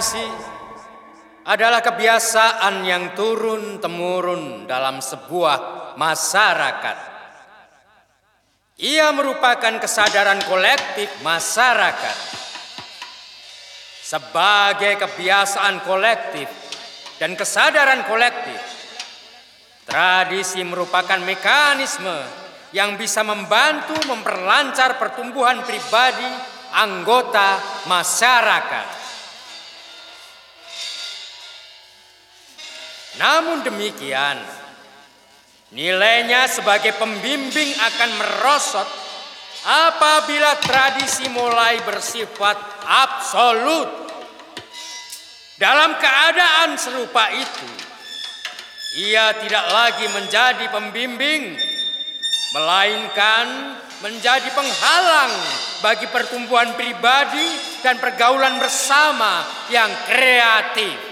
Tradisi adalah kebiasaan yang turun-temurun dalam sebuah masyarakat. Ia merupakan kesadaran kolektif masyarakat. Sebagai kebiasaan kolektif dan kesadaran kolektif, tradisi merupakan mekanisme yang bisa membantu memperlancar pertumbuhan pribadi anggota masyarakat. Namun demikian, nilainya sebagai pembimbing akan merosot apabila tradisi mulai bersifat absolut. Dalam keadaan serupa itu, ia tidak lagi menjadi pembimbing, melainkan menjadi penghalang bagi pertumbuhan pribadi dan pergaulan bersama yang kreatif.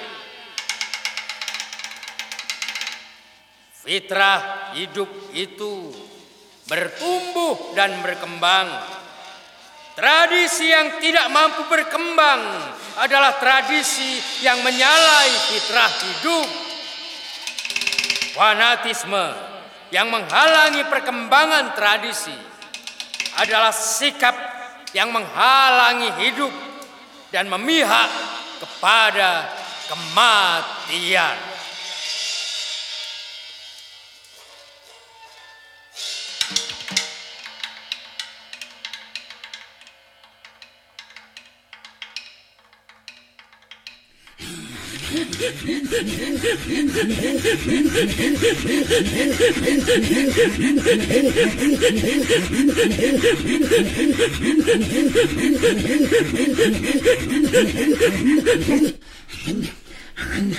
Fitrah hidup itu bertumbuh dan berkembang. Tradisi yang tidak mampu berkembang adalah tradisi yang menyalahi fitrah hidup. Fanatisme yang menghalangi perkembangan tradisi adalah sikap yang menghalangi hidup dan memihak kepada kematian. and and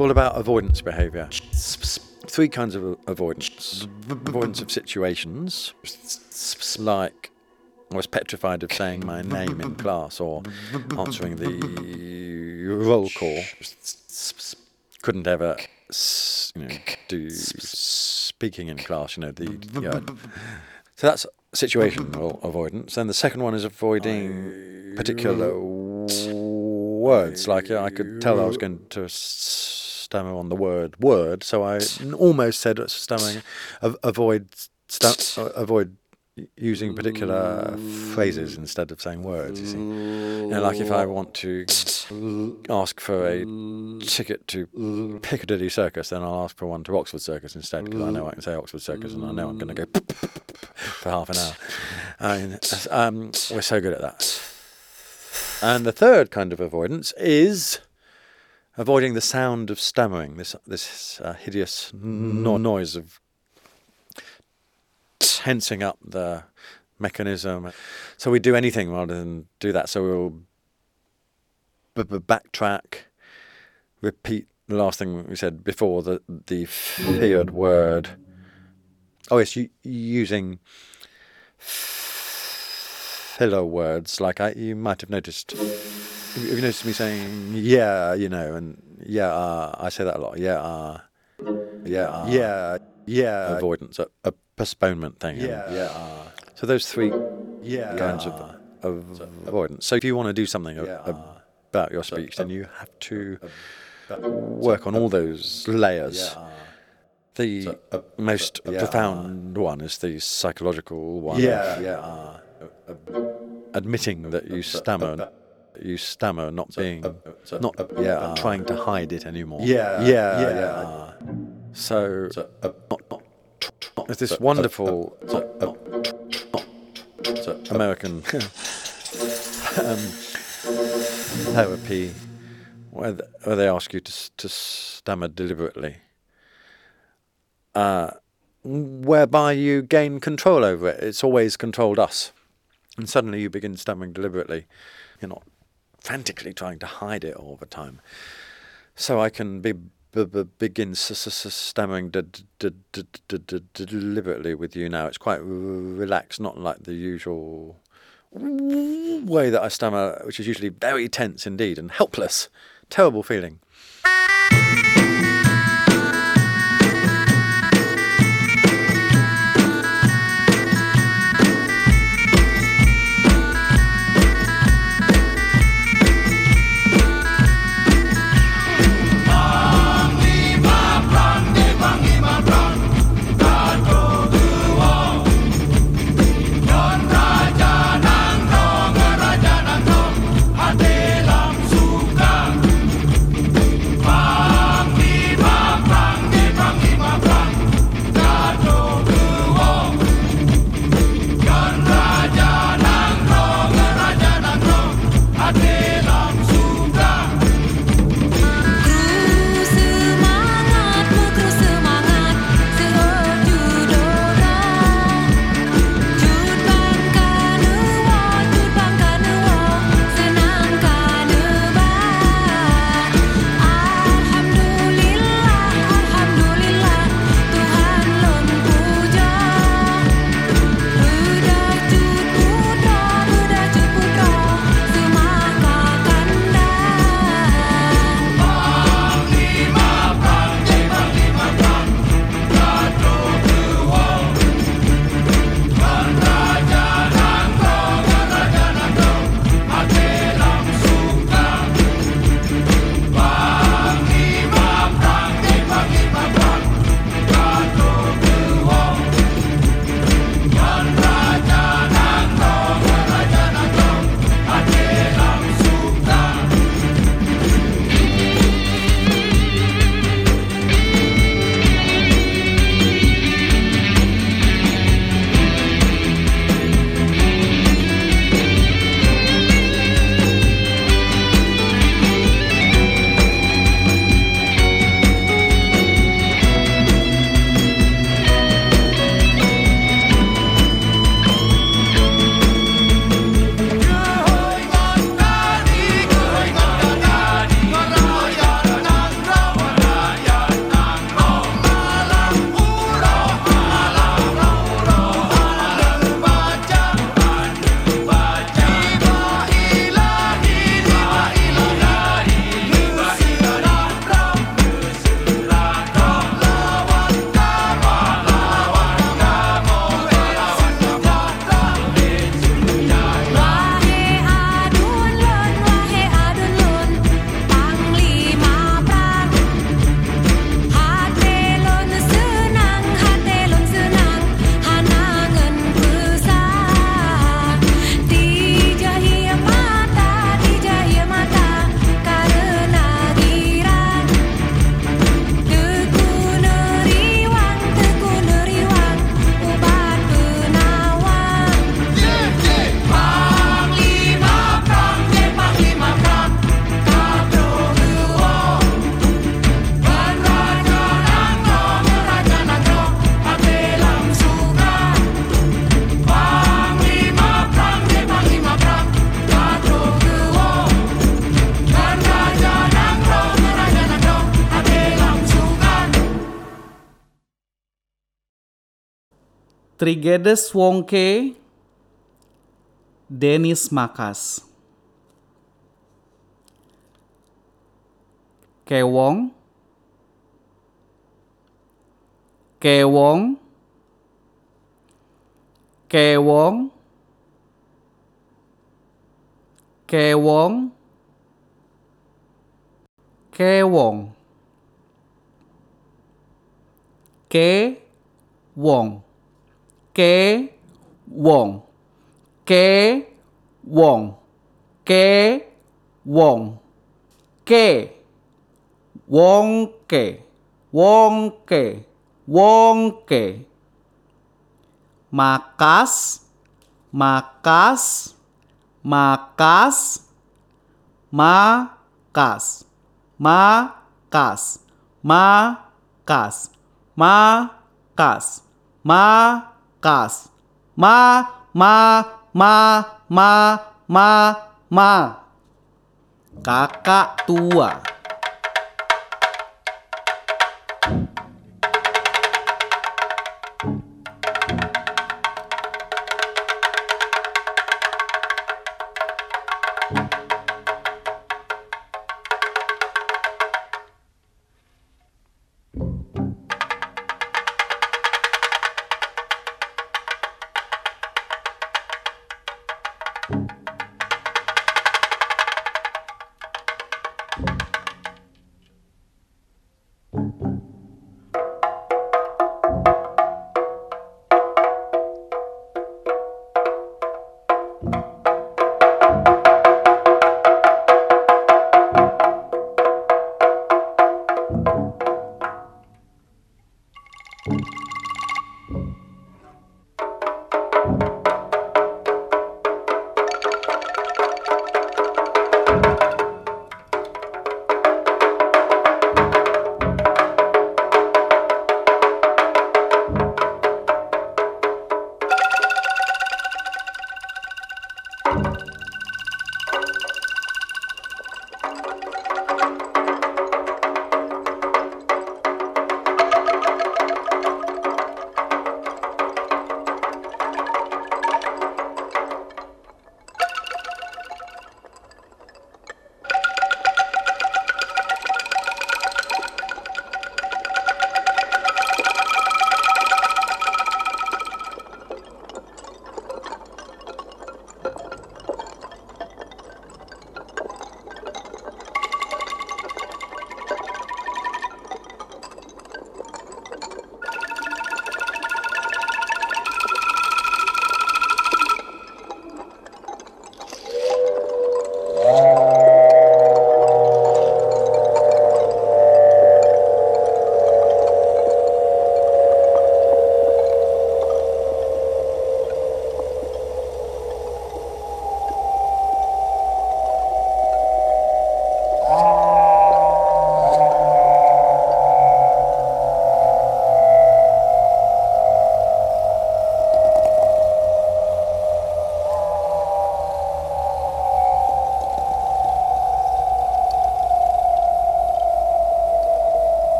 It's all about avoidance behavior. Three kinds of avoidance avoidance of situations, like I was petrified of saying my name in class or answering the roll call. Couldn't ever, you know, do speaking in class. You know the. Yeah. Uh, so that's situational avoidance. Then the second one is avoiding particular words. Like yeah, I could tell I was going to stammer on the word word, so I almost said stammering. Avoid sta- avoid using particular phrases instead of saying words. You see, you know, like if I want to ask for a ticket to Piccadilly Circus, then I'll ask for one to Oxford Circus instead because I know I can say Oxford Circus and I know I'm going to go for half an hour. I mean, um, we're so good at that. And the third kind of avoidance is avoiding the sound of stammering, this this uh, hideous no- noise of tensing up the mechanism. So we do anything rather than do that. So we'll b- b- backtrack, repeat the last thing we said before the the feared word. Oh yes, u- using filler words like I, you might have noticed. Have you noticed me saying yeah, you know, and yeah, uh, I say that a lot. Yeah, uh, yeah, uh, yeah, yeah. Avoidance, a, a postponement thing. Yeah, yeah. Uh, so those three yeah, kinds of, of avoidance. So if you want to do something a- about your speech, then you have to work on all those layers. The most profound one is the psychological one. Yeah, yeah. Admitting that you stammer, you stammer, not being, uh, not uh, uh, yeah, trying to hide it anymore. Yeah, yeah, yeah. yeah. So, there's this wonderful American um, therapy where, th- where they ask you to, to stammer deliberately, uh, whereby you gain control over it. It's always controlled us. And suddenly you begin stammering deliberately. You're not frantically trying to hide it all the time. So I can be, b- b- begin s- s- stammering d- d- d- d- d- deliberately with you now. It's quite r- relaxed, not like the usual way that I stammer, which is usually very tense indeed and helpless. Terrible feeling. Trigedes Wongke Denis Makas. Kewong. Kewong. Kewong. Kewong. Kewong. Kewong ke wong. Ke wong. Ke wong. Ke wong ke. Wong ke. Wong ke. Makas. Makas. Makas. Makas. Makas. Makas. Makas. Makas. Ma ma ma ma ma ma. Kakak tua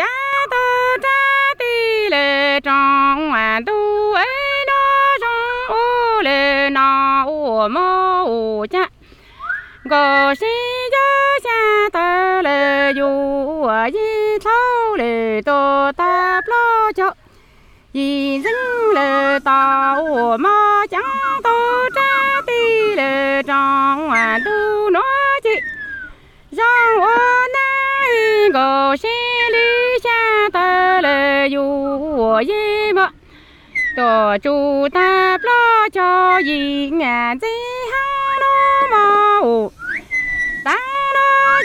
cha ta cha ti lệ trong à tu ấy nó trong ô lệ nó ô mô ô cha gò si cho cha ta lệ dù ở di thâu lệ tô ta lo cho vì dưng lệ tao mà chẳng tô cha ti lệ trong à tu nó chị giang ô nai gò si อยู่ยี่มะตัวจูตาปลอจอยิงอ่ะจีฮังโนมอตั้งโน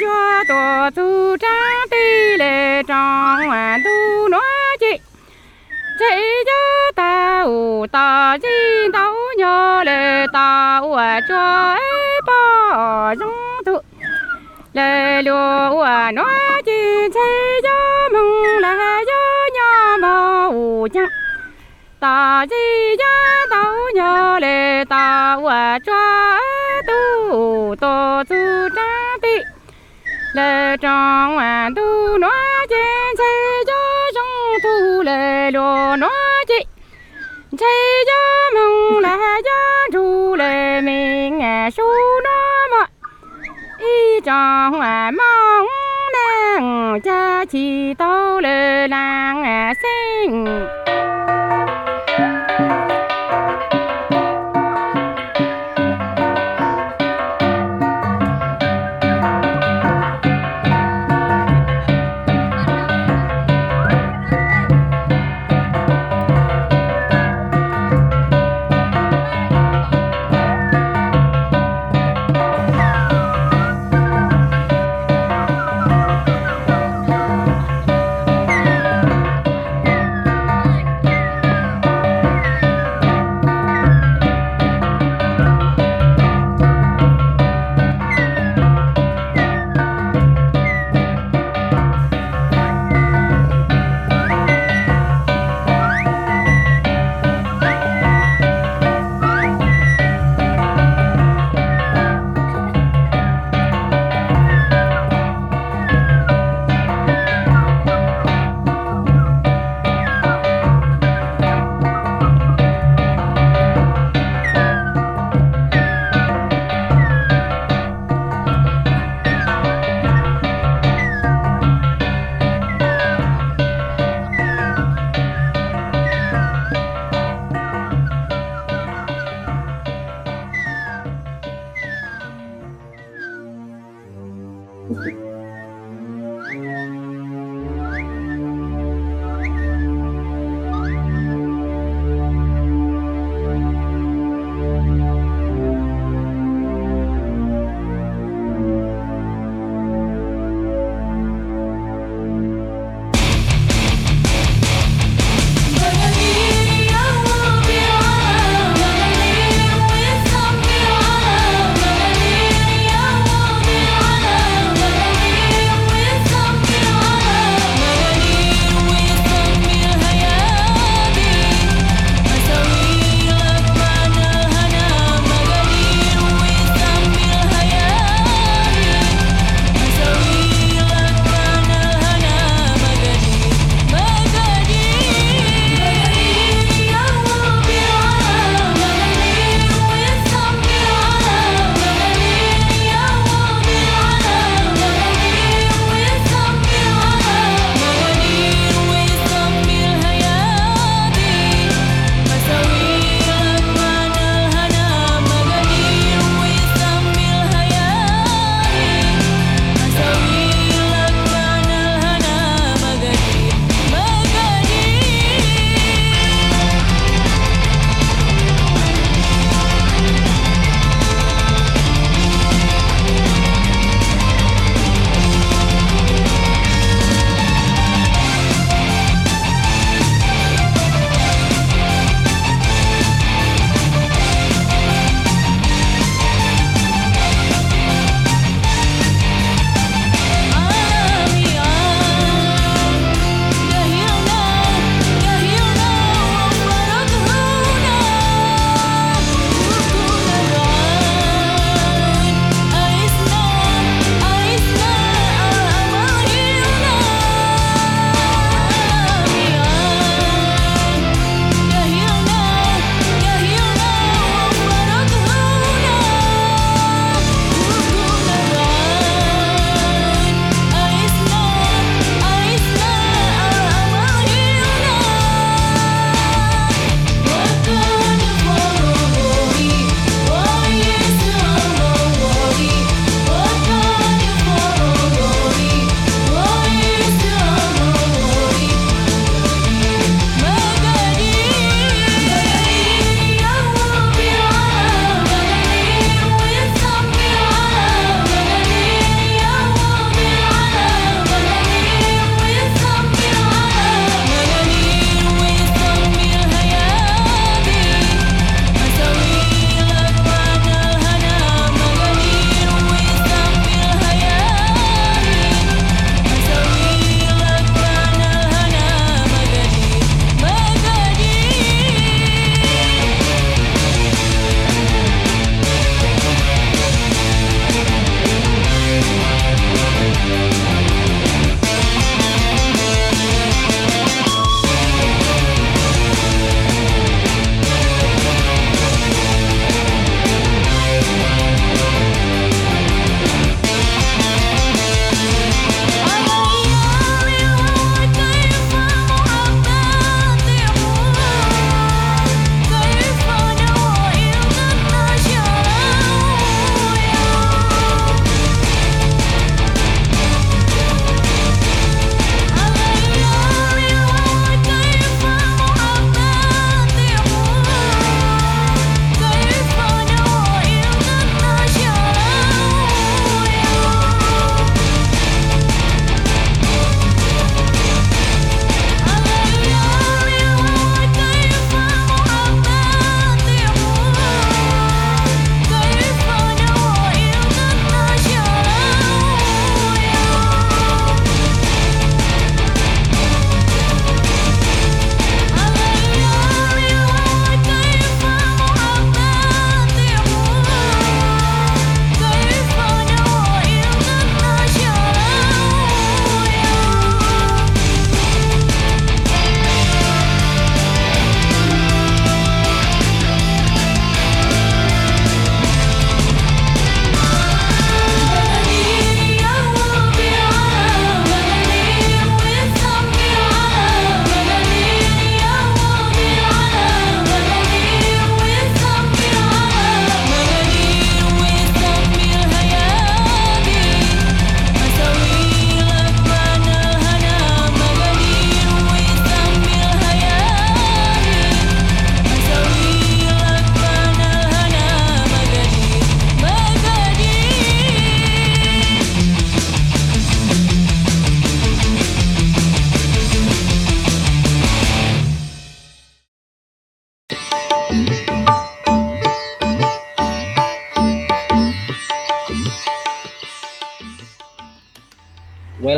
ยัวตัวจูจ้าตีเลจองอ่ะตูนัวจีจีจ้าตาอูตาจีเต้าโยเลตาอูอ่ะจ้าเอ้ปอจงตุ lê lúa nó chỉ thấy gió mừng là 家。大鸡呀，斗牛嘞，大我抓都多走扎的，来张碗都拿进菜呀，上头来了拿进，菜呀门来呀，出来明俺手那么一张碗忙。cha chỉ tô lê lang à sinh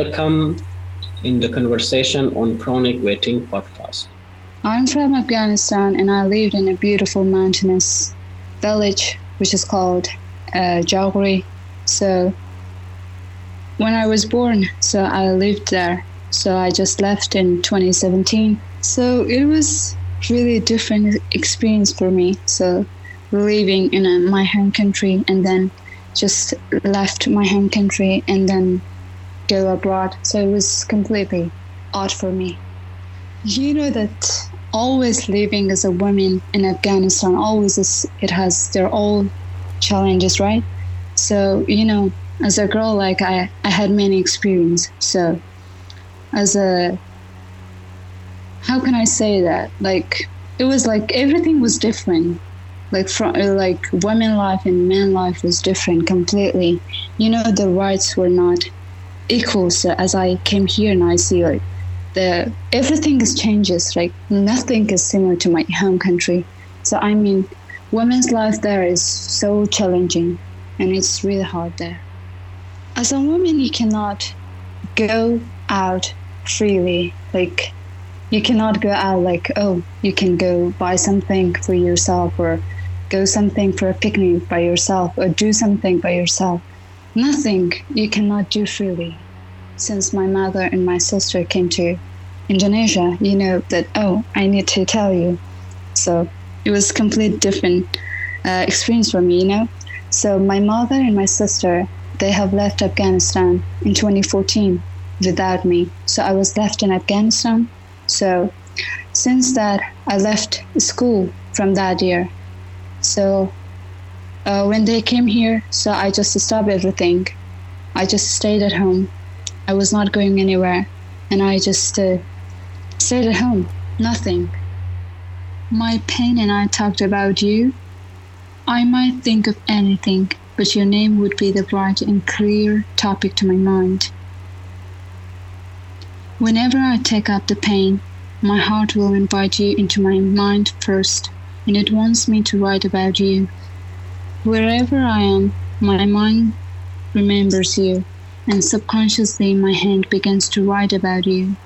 Welcome in the conversation on Chronic Waiting podcast. I'm from Afghanistan and I lived in a beautiful mountainous village which is called uh. So when I was born, so I lived there. So I just left in 2017. So it was really a different experience for me. So living in a, my home country and then just left my home country and then go abroad. So it was completely odd for me. You know that always living as a woman in Afghanistan always is, it has their own challenges, right? So you know, as a girl, like I, I had many experience. So as a how can I say that? Like it was like everything was different. Like from like women life and men life was different completely. You know, the rights were not equal. So as I came here and I see like the everything is changes. Like nothing is similar to my home country. So I mean, women's life there is so challenging, and it's really hard there. As a woman, you cannot go out freely. Like you cannot go out like oh you can go buy something for yourself or go something for a picnic by yourself or do something by yourself nothing you cannot do freely. Since my mother and my sister came to indonesia you know that oh i need to tell you. So it was complete different uh, experience for me you know? So my mother and my sister they have left afghanistan in 2014 without me. So i was left in afghanistan. So since that, I left school from that year. So uh, when they came here, so I just stopped everything. I just stayed at home. I was not going anywhere, and I just uh, stayed at home. Nothing. My pain and I talked about you. I might think of anything, but your name would be the bright and clear topic to my mind. Whenever I take up the pain, my heart will invite you into my mind first, and it wants me to write about you. Wherever I am, my mind remembers you, and subconsciously my hand begins to write about you.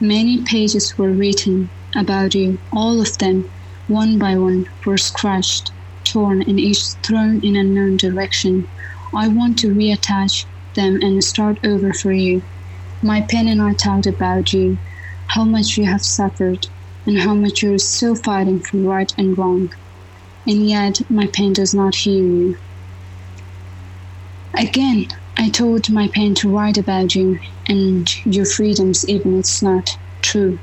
Many pages were written about you, all of them, one by one, were scratched, torn, and each thrown in an unknown direction. I want to reattach them and start over for you. My pen and I talked about you, how much you have suffered, and how much you are still fighting for right and wrong. And yet, my pen does not hear you. Again, I told my pen to write about you and your freedoms, even it's not true.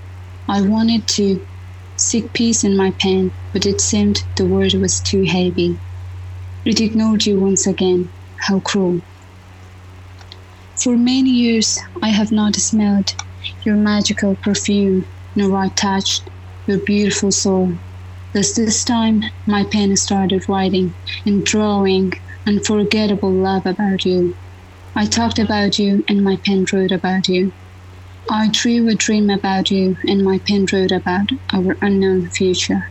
I wanted to seek peace in my pen, but it seemed the word was too heavy. It ignored you once again. How cruel. For many years, I have not smelled your magical perfume, nor I touched your beautiful soul. Thus, this time, my pen started writing and drawing unforgettable love about you. I talked about you, and my pen wrote about you. I drew a dream about you, and my pen wrote about our unknown future.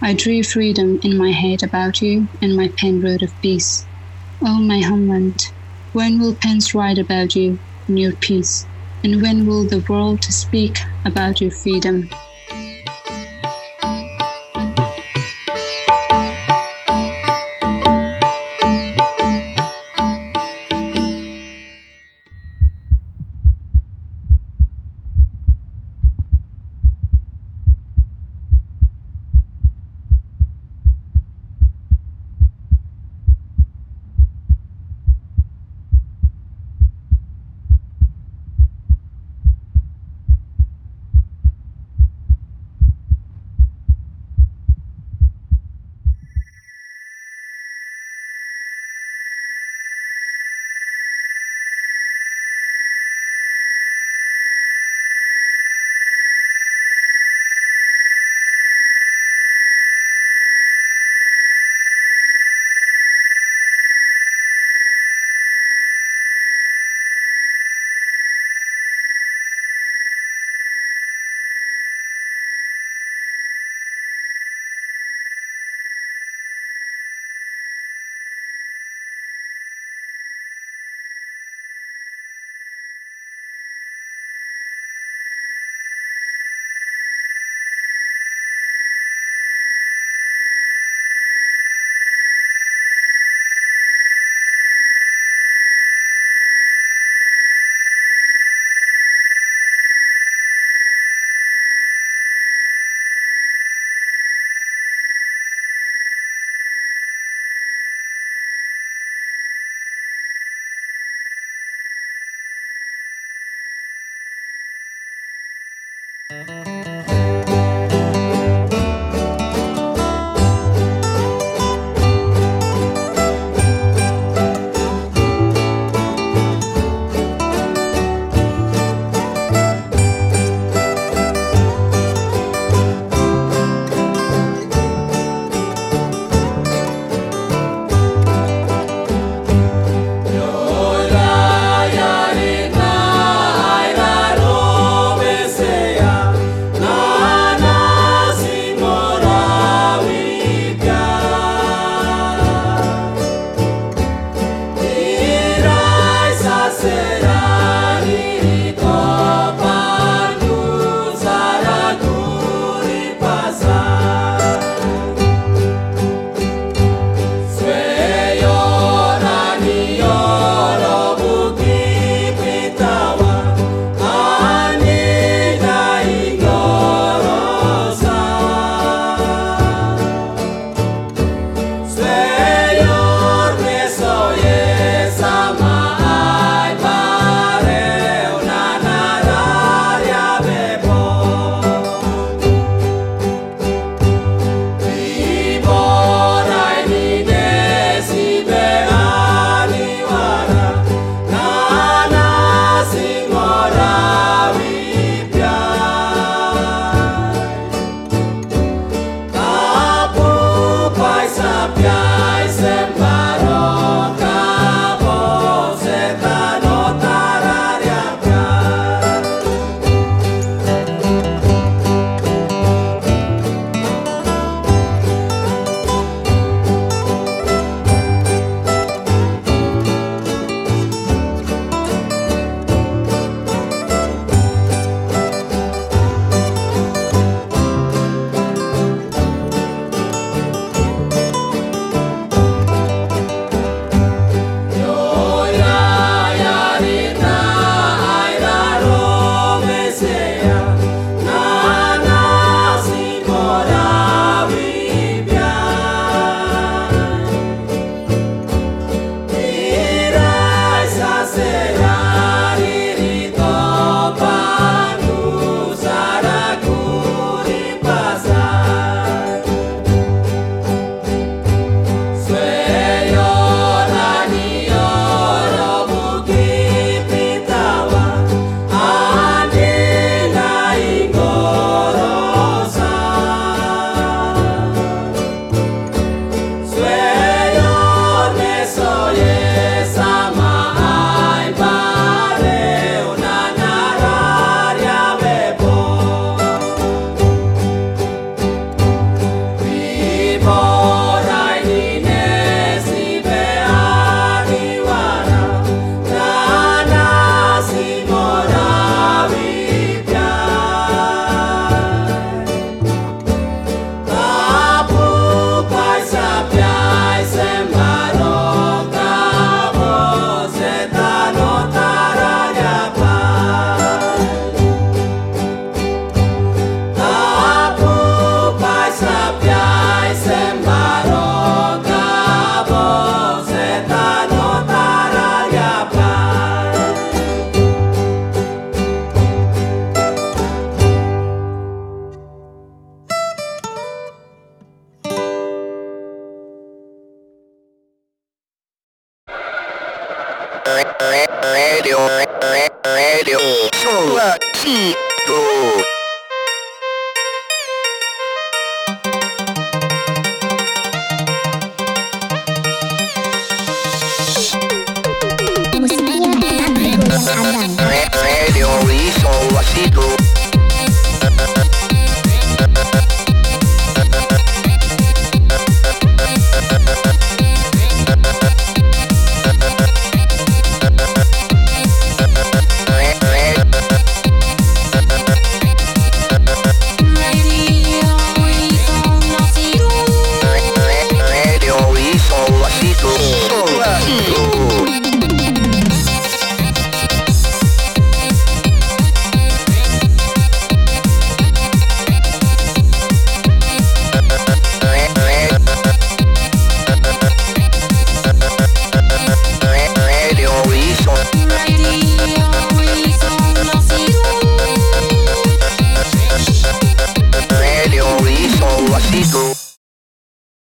I drew freedom in my head about you, and my pen wrote of peace. Oh, my homeland, when will pens write about you and your peace? And when will the world speak about your freedom?